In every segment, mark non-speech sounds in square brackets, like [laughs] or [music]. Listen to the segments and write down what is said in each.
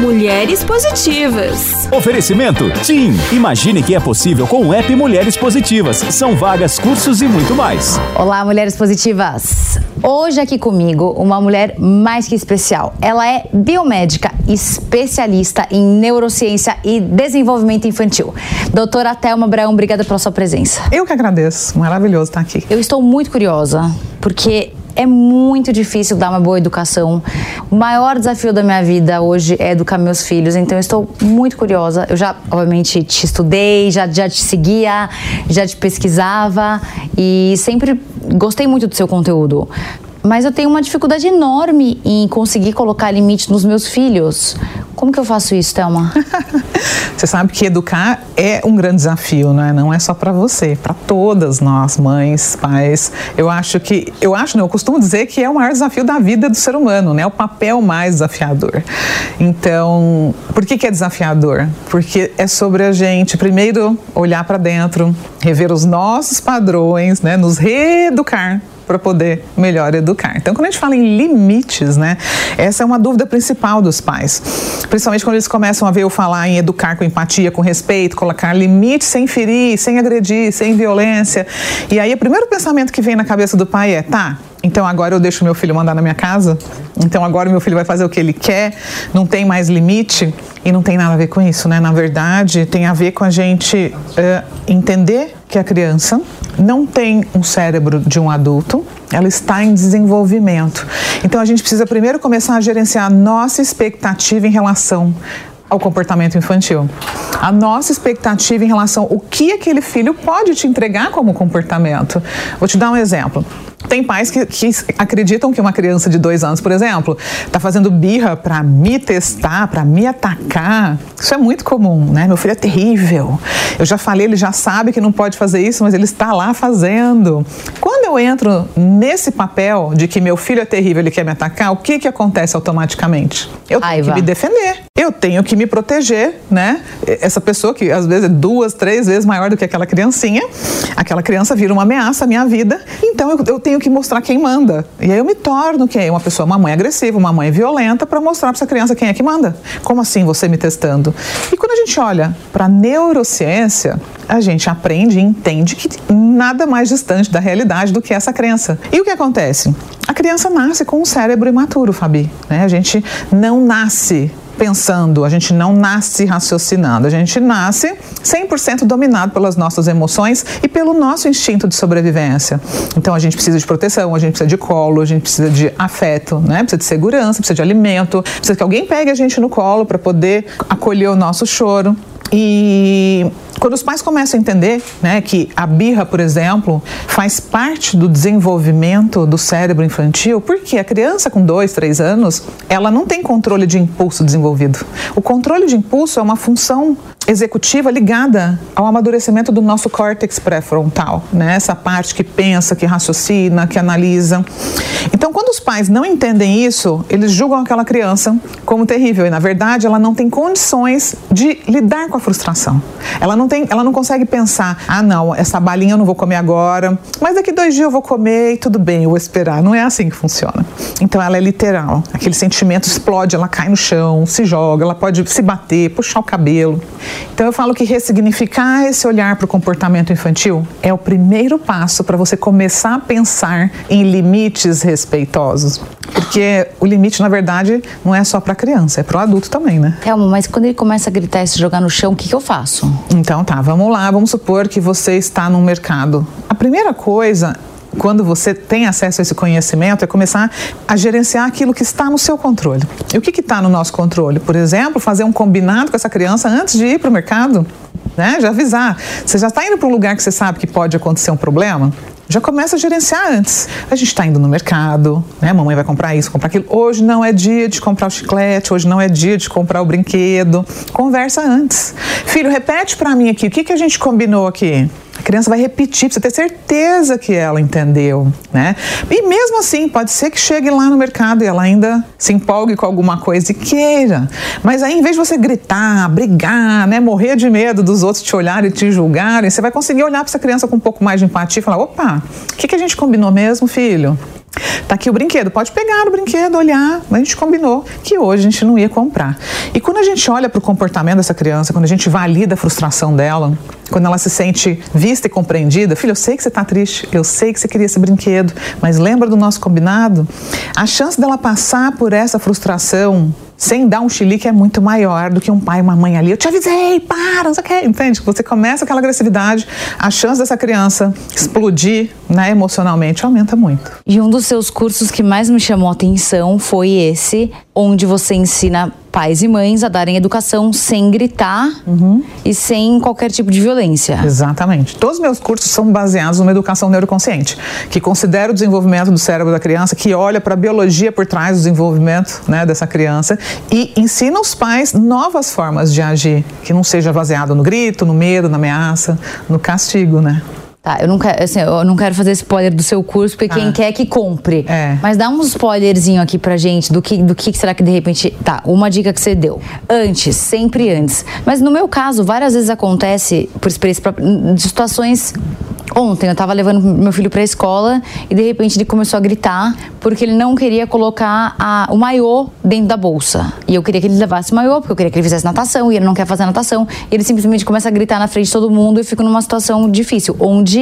Mulheres Positivas. Oferecimento? Sim. Imagine que é possível com o app Mulheres Positivas. São vagas, cursos e muito mais. Olá, mulheres positivas. Hoje aqui comigo uma mulher mais que especial. Ela é biomédica, especialista em neurociência e desenvolvimento infantil. Doutora Thelma Abraão, obrigada pela sua presença. Eu que agradeço. Maravilhoso estar aqui. Eu estou muito curiosa porque é muito difícil dar uma boa educação. O maior desafio da minha vida hoje é educar meus filhos, então eu estou muito curiosa. Eu já, obviamente, te estudei, já, já te seguia, já te pesquisava e sempre gostei muito do seu conteúdo. Mas eu tenho uma dificuldade enorme em conseguir colocar limite nos meus filhos. Como que eu faço isso, Thelma? [laughs] você sabe que educar é um grande desafio, né? Não é só para você, para todas nós, mães, pais. Eu acho que, eu acho, não, eu costumo dizer que é o maior desafio da vida do ser humano, né? O papel mais desafiador. Então, por que, que é desafiador? Porque é sobre a gente, primeiro, olhar para dentro, rever os nossos padrões, né? Nos reeducar para poder melhor educar. Então, quando a gente fala em limites, né, essa é uma dúvida principal dos pais. Principalmente quando eles começam a ver eu falar em educar com empatia, com respeito, colocar limites sem ferir, sem agredir, sem violência. E aí, o primeiro pensamento que vem na cabeça do pai é: tá, então agora eu deixo meu filho mandar na minha casa? Então agora meu filho vai fazer o que ele quer? Não tem mais limite? E não tem nada a ver com isso, né? Na verdade, tem a ver com a gente uh, entender que a criança não tem um cérebro de um adulto, ela está em desenvolvimento. Então a gente precisa primeiro começar a gerenciar a nossa expectativa em relação ao comportamento infantil. A nossa expectativa em relação ao que aquele filho pode te entregar como comportamento. Vou te dar um exemplo. Tem pais que, que, acreditam que uma criança de dois anos, por exemplo, está fazendo birra para me testar, para me atacar. Isso é muito comum, né? Meu filho é terrível. Eu já falei, ele já sabe que não pode fazer isso, mas ele está lá fazendo. Quando eu entro nesse papel de que meu filho é terrível, ele quer me atacar, o que, que acontece automaticamente? Eu tenho que me defender. Eu tenho que me proteger, né? Essa pessoa que às vezes é duas, três vezes maior do que aquela criancinha, aquela criança vira uma ameaça à minha vida, então eu, eu tenho que mostrar quem manda. E aí eu me torno quem? Uma pessoa, uma mãe agressiva, uma mãe violenta, para mostrar para essa criança quem é que manda. Como assim você me testando? E quando a gente olha para a neurociência, a gente aprende e entende que nada mais distante da realidade do que essa crença. E o que acontece? A criança nasce com um cérebro imaturo, Fabi. Né? A gente não nasce pensando, a gente não nasce raciocinando, a gente nasce 100% dominado pelas nossas emoções e pelo nosso instinto de sobrevivência. Então a gente precisa de proteção, a gente precisa de colo, a gente precisa de afeto, né? Precisa de segurança, precisa de alimento, precisa que alguém pegue a gente no colo para poder acolher o nosso choro. E quando os pais começam a entender né, que a birra, por exemplo, faz parte do desenvolvimento do cérebro infantil, porque a criança com dois, três anos, ela não tem controle de impulso desenvolvido. O controle de impulso é uma função executiva ligada ao amadurecimento do nosso córtex pré-frontal, né? essa parte que pensa, que raciocina, que analisa. Então, quando os pais não entendem isso, eles julgam aquela criança como terrível e, na verdade, ela não tem condições de lidar com a frustração. Ela não, tem, ela não consegue pensar, ah, não, essa balinha eu não vou comer agora, mas daqui dois dias eu vou comer e tudo bem, eu vou esperar. Não é assim que funciona. Então, ela é literal. Aquele sentimento explode, ela cai no chão, se joga, ela pode se bater, puxar o cabelo. Então eu falo que ressignificar esse olhar para o comportamento infantil é o primeiro passo para você começar a pensar em limites respeitosos. Porque o limite, na verdade, não é só para a criança, é para o adulto também, né? Thelma, mas quando ele começa a gritar e se jogar no chão, o que, que eu faço? Então tá, vamos lá, vamos supor que você está no mercado. A primeira coisa quando você tem acesso a esse conhecimento, é começar a gerenciar aquilo que está no seu controle. E o que está no nosso controle? Por exemplo, fazer um combinado com essa criança antes de ir para o mercado. Né? Já avisar. Você já está indo para um lugar que você sabe que pode acontecer um problema? Já começa a gerenciar antes. A gente está indo no mercado, né? Mamãe vai comprar isso, comprar aquilo. Hoje não é dia de comprar o chiclete, hoje não é dia de comprar o brinquedo. Conversa antes. Filho, repete para mim aqui, o que, que a gente combinou aqui? A criança vai repetir, você ter certeza que ela entendeu, né? E mesmo assim, pode ser que chegue lá no mercado e ela ainda se empolgue com alguma coisa e queira. Mas aí, em vez de você gritar, brigar, né, morrer de medo dos outros te olharem e te julgarem, você vai conseguir olhar para essa criança com um pouco mais de empatia e falar: opa, o que, que a gente combinou mesmo, filho? Tá aqui o brinquedo, pode pegar o brinquedo, olhar. A gente combinou que hoje a gente não ia comprar. E quando a gente olha para o comportamento dessa criança, quando a gente valida a frustração dela, quando ela se sente vista e compreendida, filho, eu sei que você está triste, eu sei que você queria esse brinquedo, mas lembra do nosso combinado? A chance dela passar por essa frustração sem dar um chilique é muito maior do que um pai e uma mãe ali. Eu te avisei, para, não sei o que. Entende? Você começa aquela agressividade, a chance dessa criança explodir né, emocionalmente aumenta muito. E um dos seus cursos que mais me chamou a atenção foi esse, onde você ensina pais e mães a darem educação sem gritar uhum. e sem qualquer tipo de violência. Exatamente. Todos os meus cursos são baseados numa educação neuroconsciente, que considera o desenvolvimento do cérebro da criança, que olha para a biologia por trás do desenvolvimento né, dessa criança e ensina os pais novas formas de agir, que não seja baseado no grito, no medo, na ameaça, no castigo, né? Tá, eu não quero, assim, eu não quero fazer spoiler do seu curso, porque ah. quem quer que compre. É. Mas dá um spoilerzinho aqui pra gente do que, do que será que de repente. Tá, uma dica que você deu. Antes, sempre antes. Mas no meu caso, várias vezes acontece, por experiência de situações Ontem eu tava levando meu filho pra escola e de repente ele começou a gritar porque ele não queria colocar a, o maiô dentro da bolsa. E eu queria que ele levasse o maiô, porque eu queria que ele fizesse natação e ele não quer fazer natação. E ele simplesmente começa a gritar na frente de todo mundo e fica numa situação difícil, onde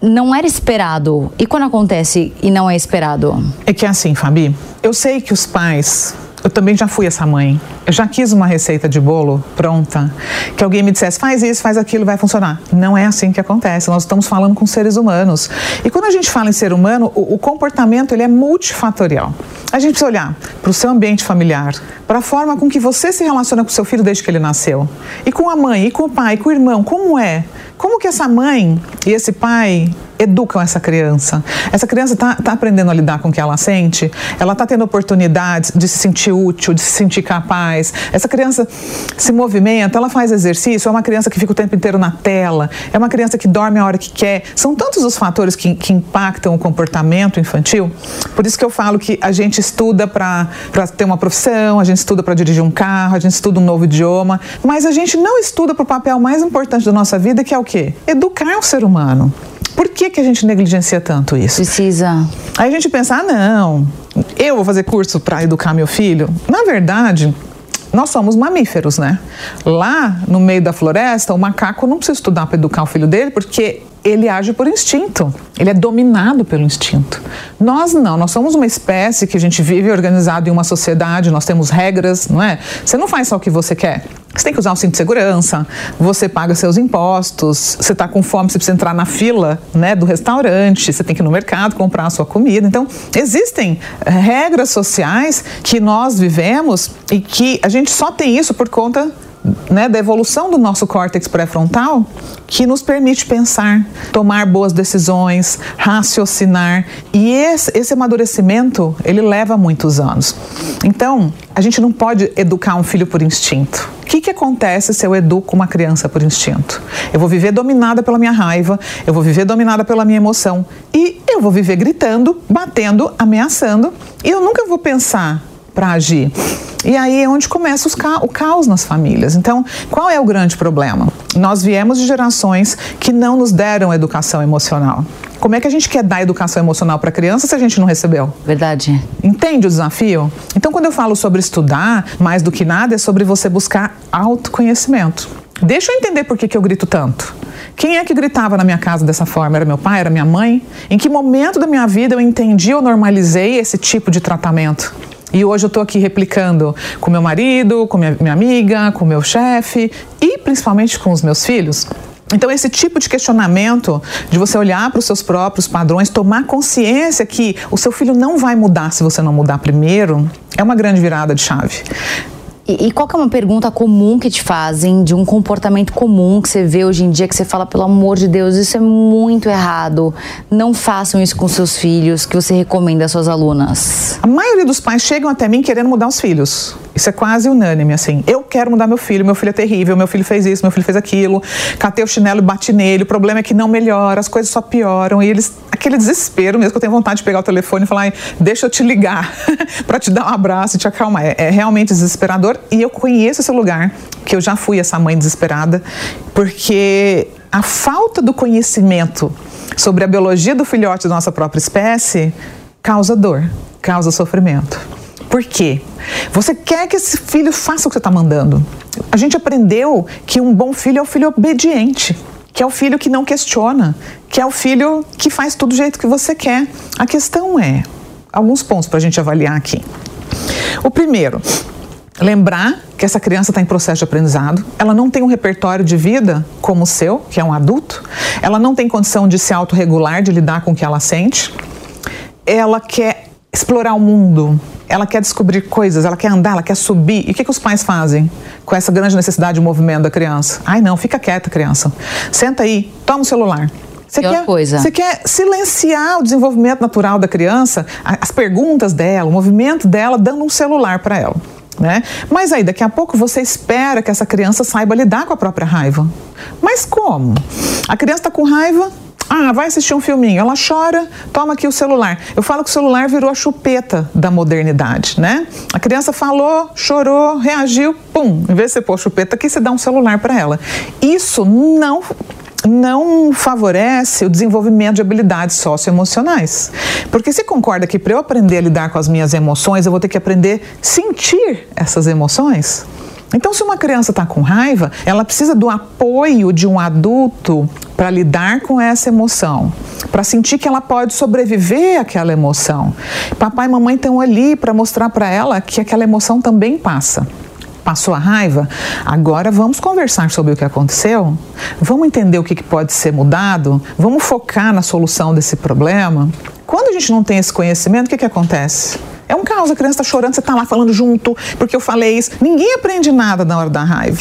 não era esperado. E quando acontece e não é esperado? É que é assim, Fabi, eu sei que os pais eu também já fui essa mãe. Eu já quis uma receita de bolo pronta, que alguém me dissesse, faz isso, faz aquilo, vai funcionar. Não é assim que acontece. Nós estamos falando com seres humanos. E quando a gente fala em ser humano, o, o comportamento ele é multifatorial. A gente precisa olhar para o seu ambiente familiar, para a forma com que você se relaciona com seu filho desde que ele nasceu. E com a mãe, e com o pai, e com o irmão, como é? Como que essa mãe e esse pai educam essa criança. Essa criança está tá aprendendo a lidar com o que ela sente, ela está tendo oportunidades de se sentir útil, de se sentir capaz. Essa criança se movimenta, ela faz exercício, é uma criança que fica o tempo inteiro na tela, é uma criança que dorme a hora que quer. São tantos os fatores que, que impactam o comportamento infantil. Por isso que eu falo que a gente estuda para ter uma profissão, a gente estuda para dirigir um carro, a gente estuda um novo idioma, mas a gente não estuda para o papel mais importante da nossa vida, que é o quê? Educar o ser humano. Por que, que a gente negligencia tanto isso? Precisa. Aí a gente pensa, ah, não, eu vou fazer curso para educar meu filho. Na verdade, nós somos mamíferos, né? Lá no meio da floresta, o macaco não precisa estudar para educar o filho dele, porque ele age por instinto, ele é dominado pelo instinto. Nós não, nós somos uma espécie que a gente vive organizado em uma sociedade, nós temos regras, não é? Você não faz só o que você quer. Você tem que usar o cinto de segurança, você paga seus impostos, você está com fome, você precisa entrar na fila né, do restaurante, você tem que ir no mercado comprar a sua comida. Então, existem eh, regras sociais que nós vivemos e que a gente só tem isso por conta né, da evolução do nosso córtex pré-frontal que nos permite pensar, tomar boas decisões, raciocinar. E esse, esse amadurecimento, ele leva muitos anos. Então, a gente não pode educar um filho por instinto. O que, que acontece se eu educo uma criança por instinto? Eu vou viver dominada pela minha raiva, eu vou viver dominada pela minha emoção e eu vou viver gritando, batendo, ameaçando e eu nunca vou pensar para agir. E aí é onde começa ca o caos nas famílias. Então, qual é o grande problema? Nós viemos de gerações que não nos deram educação emocional. Como é que a gente quer dar educação emocional para a criança se a gente não recebeu? Verdade. Entende o desafio? Então, quando eu falo sobre estudar, mais do que nada, é sobre você buscar autoconhecimento. Deixa eu entender por que, que eu grito tanto. Quem é que gritava na minha casa dessa forma? Era meu pai? Era minha mãe? Em que momento da minha vida eu entendi ou normalizei esse tipo de tratamento? E hoje eu estou aqui replicando com meu marido, com minha, minha amiga, com meu chefe e principalmente com os meus filhos. Então, esse tipo de questionamento, de você olhar para os seus próprios padrões, tomar consciência que o seu filho não vai mudar se você não mudar primeiro, é uma grande virada de chave. E, qual é uma pergunta comum que te fazem de um comportamento comum que você vê hoje em dia que você fala, pelo amor de Deus, isso é muito errado. Não façam isso com seus filhos, que você recomenda às suas alunas? A maioria dos pais chegam até mim querendo mudar os filhos. Isso é quase unânime, assim. Eu quero mudar meu filho, meu filho é terrível, meu filho fez isso, meu filho fez aquilo. Catei o chinelo e bati nele. O problema é que não melhora, as coisas só pioram. E eles, aquele desespero mesmo, que eu tenho vontade de pegar o telefone e falar, deixa eu te ligar [laughs] para te dar um abraço e te acalmar. É, é realmente desesperador. E eu conheço esse lugar, que eu já fui essa mãe desesperada, porque a falta do conhecimento sobre a biologia do filhote da nossa própria espécie causa dor, causa sofrimento. Por quê? Você quer que esse filho faça o que você está mandando. A gente aprendeu que um bom filho é o filho obediente, que é o filho que não questiona, que é o filho que faz tudo do jeito que você quer. A questão é, alguns pontos para a gente avaliar aqui. O primeiro, lembrar que essa criança está em processo de aprendizado, ela não tem um repertório de vida como o seu, que é um adulto, ela não tem condição de se autorregular, de lidar com o que ela sente, ela quer explorar o mundo, ela quer descobrir coisas, ela quer andar, ela quer subir. E o que, que os pais fazem com essa grande necessidade de movimento da criança? Ai, não, fica quieta, criança. Senta aí, toma o celular. Você quer, coisa. você quer silenciar o desenvolvimento natural da criança, as perguntas dela, o movimento dela, dando um celular para ela. Né? Mas aí daqui a pouco você espera que essa criança saiba lidar com a própria raiva. Mas como? A criança está com raiva, ah, vai assistir um filminho. Ela chora, toma aqui o celular. Eu falo que o celular virou a chupeta da modernidade, né? A criança falou, chorou, reagiu, pum. Em vez de você pôr chupeta aqui, você dá um celular para ela. Isso não não favorece o desenvolvimento de habilidades socioemocionais. Porque se concorda que para eu aprender a lidar com as minhas emoções, eu vou ter que aprender a sentir essas emoções? Então, se uma criança está com raiva, ela precisa do apoio de um adulto para lidar com essa emoção, para sentir que ela pode sobreviver àquela emoção. Papai e mamãe estão ali para mostrar para ela que aquela emoção também passa. Passou a raiva? Agora vamos conversar sobre o que aconteceu? Vamos entender o que pode ser mudado? Vamos focar na solução desse problema? Quando a gente não tem esse conhecimento, o que, que acontece? É um caos, a criança está chorando, você está lá falando junto, porque eu falei isso. Ninguém aprende nada na hora da raiva.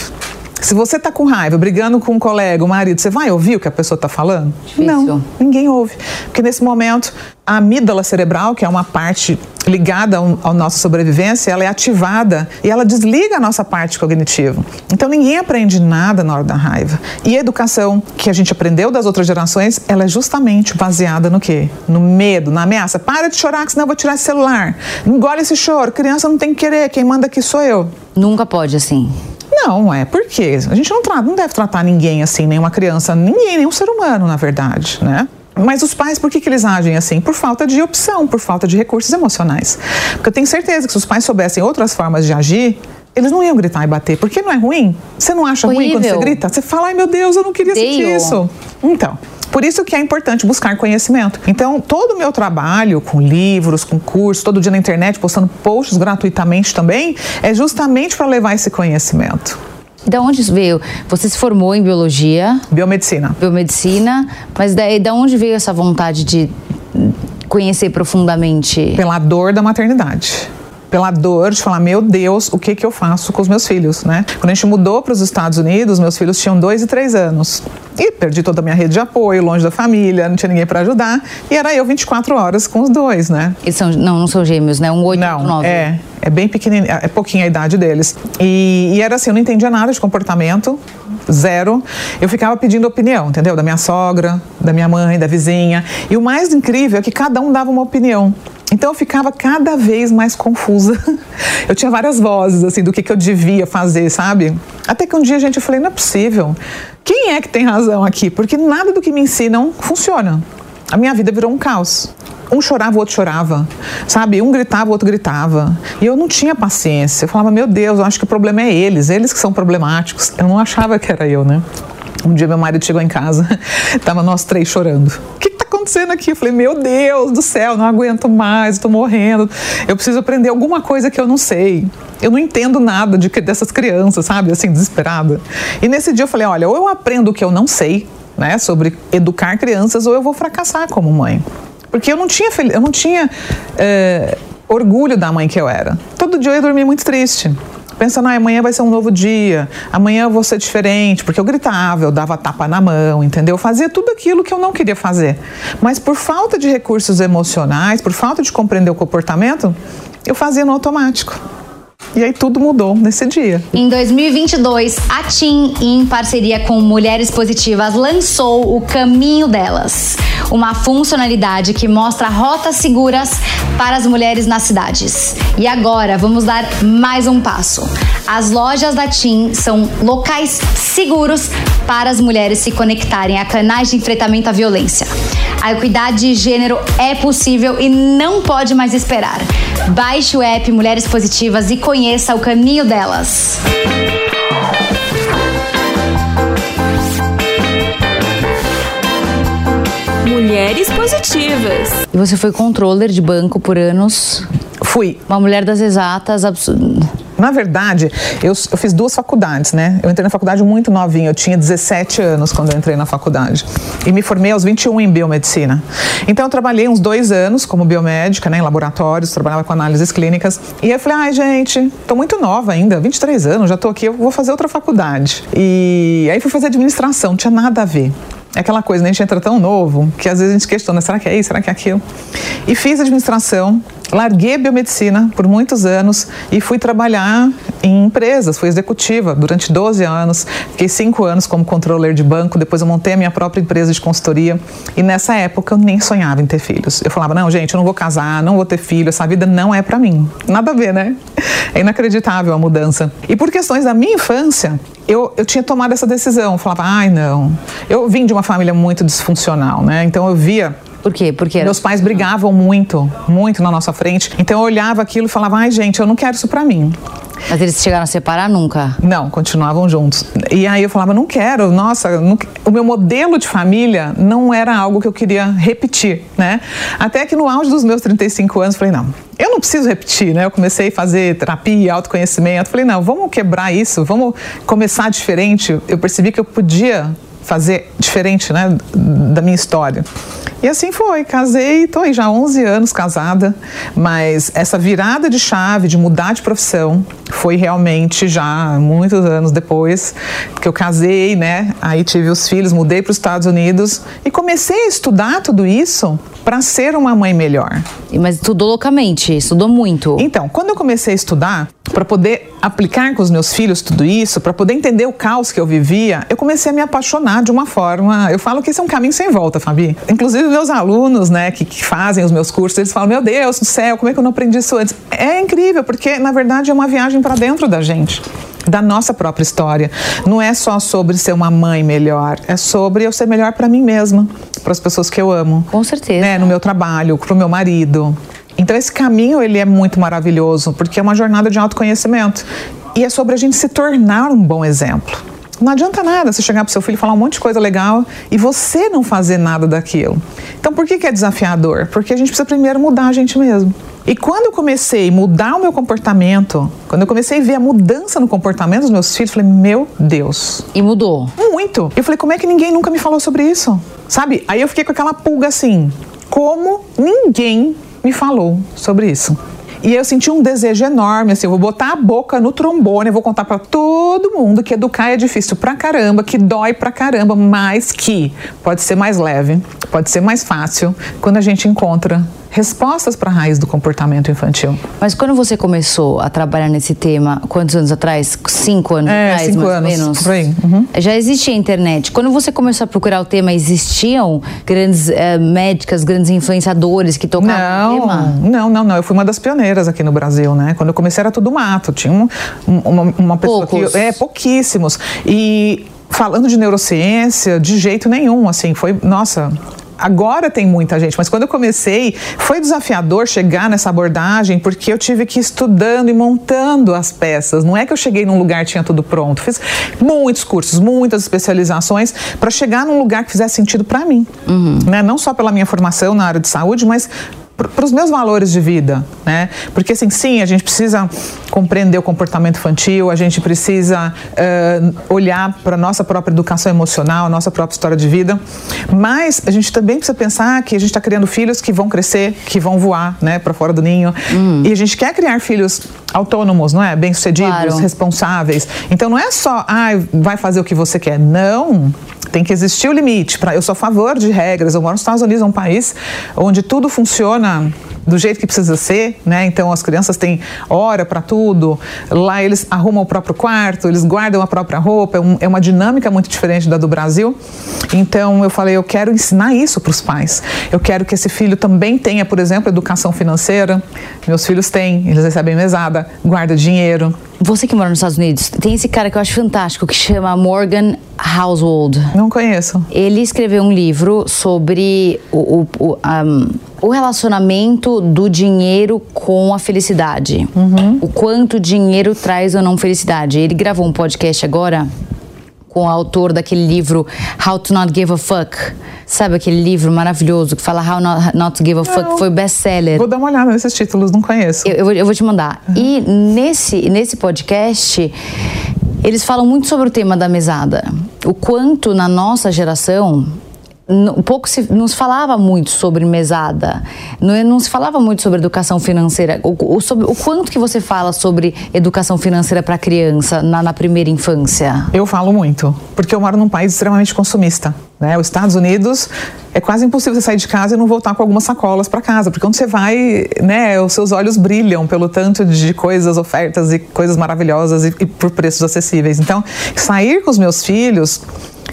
Se você está com raiva, brigando com um colega, um marido, você vai ouvir o que a pessoa está falando? Difícil. Não, ninguém ouve. Porque nesse momento, a amígdala cerebral, que é uma parte ligada à nossa sobrevivência, ela é ativada e ela desliga a nossa parte cognitiva. Então ninguém aprende nada na hora da raiva. E a educação que a gente aprendeu das outras gerações, ela é justamente baseada no quê? No medo, na ameaça. Para de chorar, que senão eu vou tirar esse celular. Engole esse choro. Criança não tem que querer, quem manda aqui sou eu. Nunca pode assim. Não, é porque a gente não, não deve tratar ninguém assim, nenhuma criança, ninguém, nenhum ser humano, na verdade, né? Mas os pais, por que, que eles agem assim? Por falta de opção, por falta de recursos emocionais. Porque eu tenho certeza que se os pais soubessem outras formas de agir, eles não iam gritar e bater. Porque não é ruim? Você não acha ruim quando você Horrível. grita? Você fala, ai meu Deus, eu não queria sentir Odeio. isso. Então. Por isso que é importante buscar conhecimento. Então, todo o meu trabalho com livros, com cursos, todo dia na internet, postando posts gratuitamente também, é justamente para levar esse conhecimento. Da onde veio? Você se formou em biologia, Biomedicina. biomedicina, mas daí da onde veio essa vontade de conhecer profundamente? Pela dor da maternidade. Pela dor de falar, meu Deus, o que, que eu faço com os meus filhos, né? Quando a gente mudou para os Estados Unidos, meus filhos tinham dois e três anos. E perdi toda a minha rede de apoio, longe da família, não tinha ninguém para ajudar. E era eu 24 horas com os dois, né? Eles são, não, não são gêmeos, né? Um 8 Não, 9. é. É bem pequenininho, é pouquinha a idade deles. E, e era assim, eu não entendia nada de comportamento, zero. Eu ficava pedindo opinião, entendeu? Da minha sogra, da minha mãe, da vizinha. E o mais incrível é que cada um dava uma opinião. Então eu ficava cada vez mais confusa. [laughs] Eu tinha várias vozes, assim, do que, que eu devia fazer, sabe? Até que um dia, gente, eu falei, não é possível. Quem é que tem razão aqui? Porque nada do que me ensinam funciona. A minha vida virou um caos. Um chorava, o outro chorava, sabe? Um gritava, o outro gritava. E eu não tinha paciência. Eu falava, meu Deus, eu acho que o problema é eles, eles que são problemáticos. Eu não achava que era eu, né? Um dia meu marido chegou em casa, [laughs] tava nós três chorando. O que, acontecendo aqui? Eu falei, meu Deus do céu, não aguento mais, estou morrendo. Eu preciso aprender alguma coisa que eu não sei. Eu não entendo nada de, que- dessas crianças, sabe? Assim, desesperada. E nesse dia eu falei, olha, ou eu aprendo o que eu não sei, né, sobre educar crianças, ou eu vou fracassar como mãe. Porque eu não tinha, eu não tinha eh, orgulho da mãe que eu era. Todo dia eu ia dormir muito triste. Pensando, ah, amanhã vai ser um novo dia, amanhã eu vou ser diferente, porque eu gritava, eu dava tapa na mão, entendeu? Eu fazia tudo aquilo que eu não queria fazer. Mas por falta de recursos emocionais, por falta de compreender o comportamento, eu fazia no automático. E aí tudo mudou nesse dia. Em 2022, a TIM, em parceria com Mulheres Positivas, lançou o Caminho Delas, uma funcionalidade que mostra rotas seguras para as mulheres nas cidades. E agora vamos dar mais um passo. As lojas da TIM são locais seguros para as mulheres se conectarem a canais de enfrentamento à violência. A equidade de gênero é possível e não pode mais esperar. Baixe o app Mulheres Positivas e conheça o caminho delas. Mulheres Positivas. E você foi controller de banco por anos? Fui. Uma mulher das exatas, absurdo. Na verdade, eu, eu, fiz duas faculdades, né? Eu entrei na faculdade muito novinha, eu tinha 17 anos quando eu entrei na faculdade. E me formei aos 21 em biomedicina. Então eu trabalhei uns dois anos como biomédica, né, em laboratórios, trabalhava com análises clínicas. E aí eu falei, ai gente, tô muito nova ainda, 23 anos, já tô aqui, eu vou fazer outra faculdade. E aí fui fazer administração, não tinha nada a ver. É aquela coisa, né? a gente entra tão novo que às vezes a gente questiona, será que é isso, será que é aquilo? E fiz administração, larguei biomedicina por muitos anos e fui trabalhar em empresas, fui executiva durante 12 anos, fiquei 5 anos como controller de banco, depois eu montei a minha própria empresa de consultoria e nessa época eu nem sonhava em ter filhos. Eu falava, não gente, eu não vou casar, não vou ter filho, essa vida não é para mim. Nada a ver, né? É inacreditável a mudança. E por questões da minha infância, eu, eu tinha tomado essa decisão, eu falava, ai não. Eu vim de uma família muito disfuncional, né? Então eu via por quê? Porque meus pais brigavam muito, muito na nossa frente. Então eu olhava aquilo e falava: "Ai, gente, eu não quero isso para mim". Mas eles chegaram a separar nunca? Não, continuavam juntos. E aí eu falava, não quero, nossa, não... o meu modelo de família não era algo que eu queria repetir, né? Até que no auge dos meus 35 anos, falei, não, eu não preciso repetir, né? Eu comecei a fazer terapia, autoconhecimento, falei, não, vamos quebrar isso, vamos começar diferente. Eu percebi que eu podia fazer diferente, né, da minha história. E assim foi, casei, estou aí já há 11 anos casada, mas essa virada de chave, de mudar de profissão, foi realmente já muitos anos depois que eu casei, né? Aí tive os filhos, mudei para os Estados Unidos e comecei a estudar tudo isso para ser uma mãe melhor. Mas estudou loucamente, estudou muito. Então, quando eu comecei a estudar, para poder aplicar com os meus filhos tudo isso, para poder entender o caos que eu vivia, eu comecei a me apaixonar de uma forma. Eu falo que esse é um caminho sem volta, Fabi. Inclusive, meus alunos, né, que, que fazem os meus cursos, eles falam: Meu Deus do céu, como é que eu não aprendi isso antes? É incrível, porque na verdade é uma viagem para dentro da gente da nossa própria história. Não é só sobre ser uma mãe melhor, é sobre eu ser melhor para mim mesma, para as pessoas que eu amo. Com certeza. Né, no meu trabalho, para o meu marido. Então esse caminho ele é muito maravilhoso, porque é uma jornada de autoconhecimento. E é sobre a gente se tornar um bom exemplo. Não adianta nada você chegar para seu filho e falar um monte de coisa legal e você não fazer nada daquilo. Então, por que, que é desafiador? Porque a gente precisa primeiro mudar a gente mesmo. E quando eu comecei a mudar o meu comportamento, quando eu comecei a ver a mudança no comportamento dos meus filhos, eu falei, meu Deus. E mudou? Muito. Eu falei, como é que ninguém nunca me falou sobre isso? Sabe? Aí eu fiquei com aquela pulga assim, como ninguém me falou sobre isso. E eu senti um desejo enorme, assim, eu vou botar a boca no trombone, eu vou contar para todo mundo que educar é difícil pra caramba, que dói pra caramba, mas que pode ser mais leve, pode ser mais fácil quando a gente encontra respostas para a raiz do comportamento infantil. Mas quando você começou a trabalhar nesse tema, quantos anos atrás? Cinco anos é, atrás, cinco mais anos, ou menos? Por aí. Uhum. Já existia a internet. Quando você começou a procurar o tema, existiam grandes eh, médicas, grandes influenciadores que tocavam não, o tema? Não, não, não. Eu fui uma das pioneiras aqui no Brasil, né? Quando eu comecei era tudo mato. Tinha um, uma, uma pessoa Poucos. que... É, pouquíssimos. E falando de neurociência, de jeito nenhum, assim, foi... Nossa, agora tem muita gente, mas quando eu comecei, foi desafiador chegar nessa abordagem, porque eu tive que ir estudando e montando as peças. Não é que eu cheguei num lugar e tinha tudo pronto. Fiz muitos cursos, muitas especializações para chegar num lugar que fizesse sentido para mim. Né? Não só pela minha formação na área de saúde, mas para os meus valores de vida, né? Porque assim, sim, a gente precisa compreender o comportamento infantil, a gente precisa uh, olhar para a nossa própria educação emocional, a nossa própria história de vida, mas a gente também precisa pensar que a gente está criando filhos que vão crescer, que vão voar, né, para fora do ninho, hum. e a gente quer criar filhos autônomos, não é? Bem-sucedidos, claro. responsáveis. Então não é só, ah, vai fazer o que você quer. Não. Tem que existir o limite. Pra, eu sou a favor de regras. Eu moro nos Estados Unidos, é um país onde tudo funciona do jeito que precisa ser, né? Então as crianças têm hora para tudo. Lá eles arrumam o próprio quarto, eles guardam a própria roupa. É, um, é, uma dinâmica muito diferente da do Brasil. Então eu falei, eu quero ensinar isso para os pais. Eu quero que esse filho também tenha, por exemplo, educação financeira. Meus filhos têm, eles recebem mesada, guarda dinheiro. Você que mora nos Estados Unidos, tem esse cara que eu acho fantástico que chama Morgan Household. Não conheço. Ele escreveu um livro sobre o, o, o, um, o relacionamento do dinheiro com a felicidade. Uhum. O quanto dinheiro traz ou não felicidade. Ele gravou um podcast agora com o autor daquele livro How to Not Give a Fuck. Sabe aquele livro maravilhoso que fala How Not, not to Give a Fuck? Foi best-seller. Vou dar uma olhada nesses títulos, não conheço. Eu, eu, vou, eu vou, te mandar. Uhum. E nesse, nesse podcast, eles falam muito sobre o tema da mesada. O quanto na nossa geração pouco se, não se falava muito sobre mesada, não, não se falava muito sobre educação financeira. O, o, sobre, o quanto que você fala sobre educação financeira para criança na, na, primeira infância? Eu falo muito, porque eu moro num país extremamente consumista. Né? Os Estados Unidos é quase impossível você sair de casa e não voltar com algumas sacolas para casa, porque quando você vai, né, os seus olhos brilham pelo tanto de coisas, ofertas e coisas maravilhosas e, e por preços acessíveis. Então, sair com os meus filhos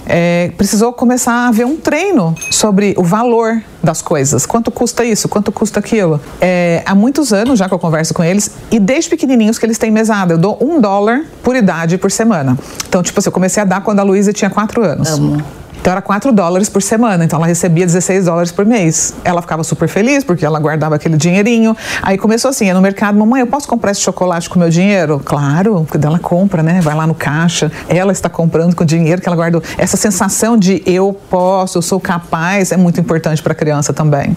é, precisou começar a haver um treino sobre o valor das coisas. Quanto custa isso? Quanto custa aquilo? É, há muitos anos já que eu converso com eles e desde pequenininhos que eles têm mesada. Eu dou um dólar por idade por semana. Então, tipo assim, eu comecei a dar quando a Luísa tinha quatro anos. Amo. Então era 4 dólares por semana, então ela recebia 16 dólares por mês. Ela ficava super feliz porque ela guardava aquele dinheirinho. Aí começou assim, ia no mercado, mamãe, eu posso comprar esse chocolate com meu dinheiro? Claro, porque ela compra, né? Vai lá no caixa, ela está comprando com o dinheiro que ela guardou. Essa sensação de eu posso, eu sou capaz, é muito importante para a criança também.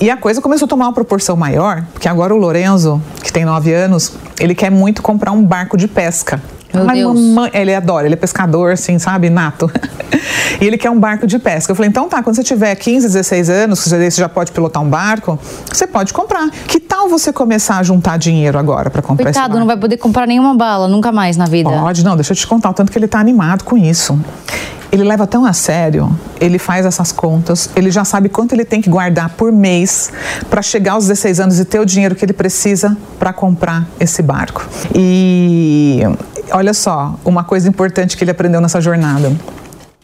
E a coisa começou a tomar uma proporção maior, porque agora o Lorenzo, que tem 9 anos, ele quer muito comprar um barco de pesca. Meu Mas Deus. mamãe, ele adora, ele é pescador, assim, sabe, nato. [laughs] e ele quer um barco de pesca. Eu falei, então tá, quando você tiver 15, 16 anos, você já pode pilotar um barco, você pode comprar. Que tal você começar a juntar dinheiro agora para comprar Coitado, não vai poder comprar nenhuma bala, nunca mais na vida. Pode, não, deixa eu te contar o tanto que ele tá animado com isso ele leva tão a sério, ele faz essas contas, ele já sabe quanto ele tem que guardar por mês para chegar aos 16 anos e ter o dinheiro que ele precisa para comprar esse barco. E olha só, uma coisa importante que ele aprendeu nessa jornada.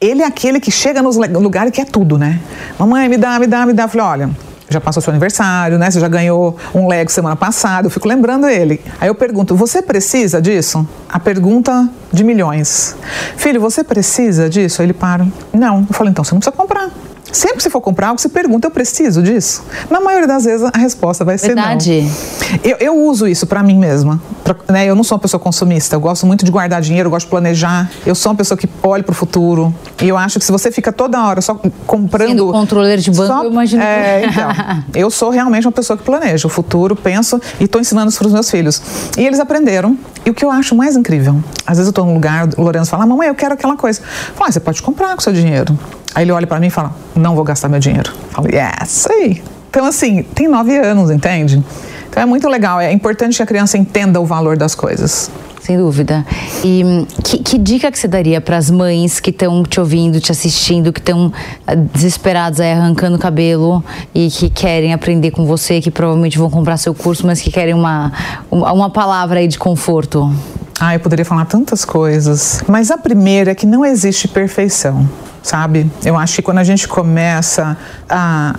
Ele é aquele que chega nos lugares que é tudo, né? Mamãe, me dá, me dá, me dá. Eu falei, olha, já passou seu aniversário, né? Você já ganhou um Lego semana passada. Eu fico lembrando ele. Aí eu pergunto: você precisa disso? A pergunta de milhões. Filho, você precisa disso? Aí ele para. Não. Eu falo: então você não precisa comprar. Sempre que você for comprar algo, você pergunta: eu preciso disso? Na maioria das vezes a resposta vai ser Verdade. não. Eu, eu uso isso para mim mesma. Pra, né, eu não sou uma pessoa consumista. Eu gosto muito de guardar dinheiro, eu gosto de planejar. Eu sou uma pessoa que olha para o futuro. E eu acho que se você fica toda hora só comprando. Sendo controleiro de banco, só, eu imagino. É, então, [laughs] eu sou realmente uma pessoa que planeja o futuro, penso e estou ensinando isso para os meus filhos. E eles aprenderam. E o que eu acho mais incrível, às vezes eu estou num lugar, o Lourenço fala, mamãe, eu quero aquela coisa. Fala, ah, você pode comprar com seu dinheiro. Aí ele olha para mim e fala: Não vou gastar meu dinheiro. Eu falo: Yes, sei. Então, assim, tem nove anos, entende? Então é muito legal. É importante que a criança entenda o valor das coisas. Sem dúvida. E hum, que, que dica que você daria para as mães que estão te ouvindo, te assistindo, que estão ah, desesperadas aí arrancando o cabelo e que querem aprender com você, que provavelmente vão comprar seu curso, mas que querem uma, uma palavra aí de conforto? Ah, eu poderia falar tantas coisas. Mas a primeira é que não existe perfeição sabe? Eu acho que quando a gente começa a,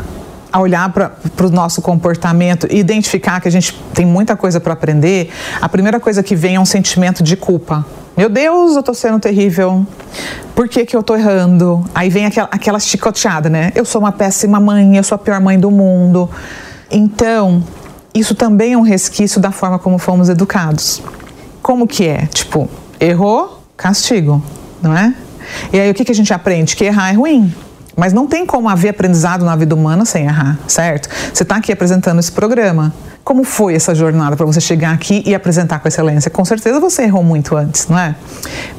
a olhar para o nosso comportamento e identificar que a gente tem muita coisa para aprender, a primeira coisa que vem é um sentimento de culpa. Meu Deus, eu estou sendo terrível. Por que, que eu estou errando? Aí vem aquela, aquela chicoteada, né? Eu sou uma péssima mãe, eu sou a pior mãe do mundo. Então, isso também é um resquício da forma como fomos educados. Como que é? Tipo, errou, castigo, não é? E aí o que, que a gente aprende? Que errar é ruim. Mas não tem como haver aprendizado na vida humana sem errar, certo? Você está aqui apresentando esse programa. Como foi essa jornada para você chegar aqui e apresentar com excelência? Com certeza você errou muito antes, não é?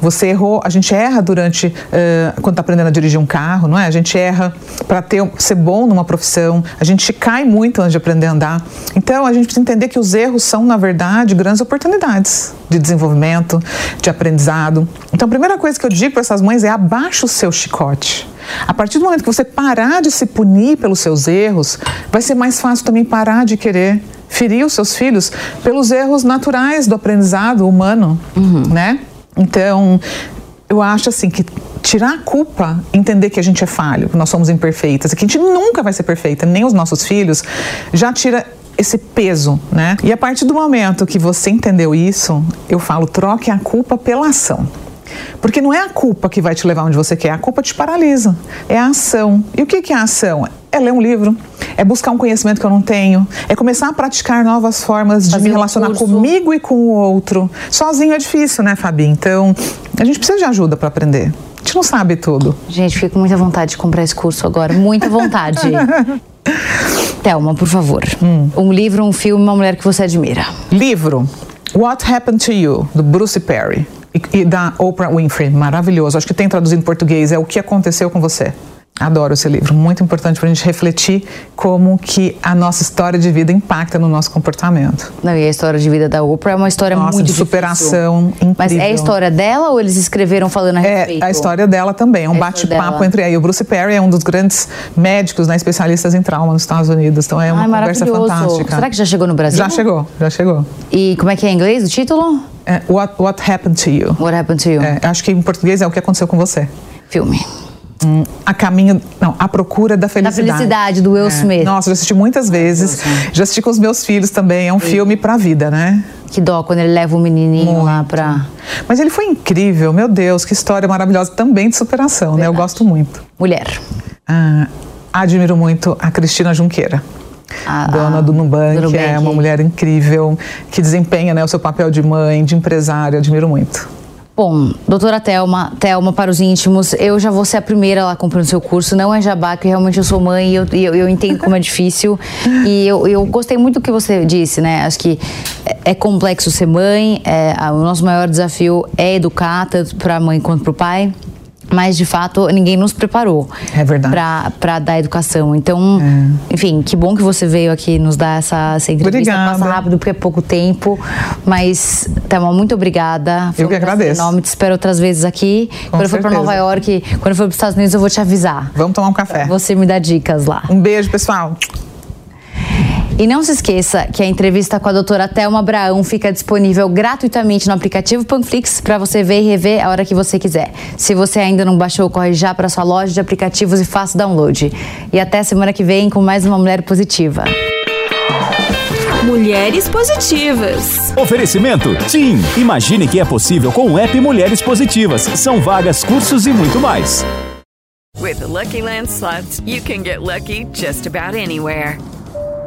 Você errou, a gente erra durante uh, quando está aprendendo a dirigir um carro, não é? A gente erra para ter ser bom numa profissão. A gente cai muito antes de aprender a andar. Então a gente precisa entender que os erros são na verdade grandes oportunidades de desenvolvimento, de aprendizado. Então a primeira coisa que eu digo para essas mães é abaixa o seu chicote. A partir do momento que você parar de se punir pelos seus erros, vai ser mais fácil também parar de querer ferir os seus filhos pelos erros naturais do aprendizado humano, uhum. né? Então, eu acho assim que tirar a culpa, entender que a gente é falho, que nós somos imperfeitas, que a gente nunca vai ser perfeita, nem os nossos filhos, já tira esse peso, né? E a partir do momento que você entendeu isso, eu falo, troque a culpa pela ação. Porque não é a culpa que vai te levar onde você quer, a culpa te paralisa. É a ação. E o que é a ação? É ler um livro, é buscar um conhecimento que eu não tenho, é começar a praticar novas formas de Fazer me relacionar um comigo e com o outro. Sozinho é difícil, né, Fabi? Então, a gente precisa de ajuda para aprender. A gente não sabe tudo. Gente, fico com muita vontade de comprar esse curso agora. Muita vontade. [laughs] Thelma, por favor. Hum. Um livro, um filme, uma mulher que você admira. Livro. What Happened to You, do Bruce Perry. E, da Oprah Winfrey. Maravilhoso. Acho que tem traduzido em português. É o que aconteceu com você. Adoro esse livro, muito importante para a gente refletir como que a nossa história de vida impacta no nosso comportamento. Não, e a história de vida da Oprah é uma história nossa, muito de superação incrível. Mas é a história dela ou eles escreveram falando a respeito? É a história dela também, é um bate-papo entre aí. O Bruce Perry é um dos grandes médicos, né, especialistas em trauma nos Estados Unidos, então é uma Ai, conversa fantástica. Será que já chegou no Brasil? Já chegou, já chegou. E como é que é em inglês o título? É, what, what Happened to You. What Happened to You. É, acho que em português é o que aconteceu com você. Filme. A caminho, não, a procura da felicidade. Da felicidade do Will é. Smith. Nossa, já assisti muitas vezes. Já assisti com os meus filhos também. É um Sim. filme pra vida, né? Que dó quando ele leva o menininho Muito. lá pra. Mas ele foi incrível, meu Deus, que história maravilhosa também de superação, Verdade. né? Eu gosto muito. Mulher. Ah, admiro muito a Cristina Junqueira. A, dona do Nubank, do Nubank, é uma mulher incrível que desempenha né, o seu papel de mãe, de empresária, admiro muito. Bom, doutora Thelma, Thelma, para os íntimos, eu já vou ser a primeira lá comprando seu curso. Não é jabá, que realmente eu sou mãe e eu, eu, eu entendo como é difícil. E eu, eu gostei muito do que você disse, né? Acho que é, é complexo ser mãe, é, o nosso maior desafio é educar, tanto para a mãe quanto para o pai mas de fato ninguém nos preparou é verdade. para dar educação. Então é. enfim que bom que você veio aqui nos dar essa, essa entrevista. Obrigada. passa rápido porque é pouco tempo. Mas Thelma muito obrigada. Foi eu que agradeço. nome te espero outras vezes aqui. Com quando eu for para Nova York quando eu for para os Estados Unidos eu vou te avisar. Vamos tomar um café. Você me dá dicas lá. Um beijo pessoal e não se esqueça que a entrevista com a doutora Thelma Abraão fica disponível gratuitamente no aplicativo Panflix para você ver e rever a hora que você quiser. Se você ainda não baixou, corre já para sua loja de aplicativos e faça o download. E até semana que vem com mais uma Mulher Positiva. Mulheres Positivas. Oferecimento? Sim! Imagine que é possível com o app Mulheres Positivas. São vagas, cursos e muito mais. With the Lucky Land slots, you can get lucky just about anywhere.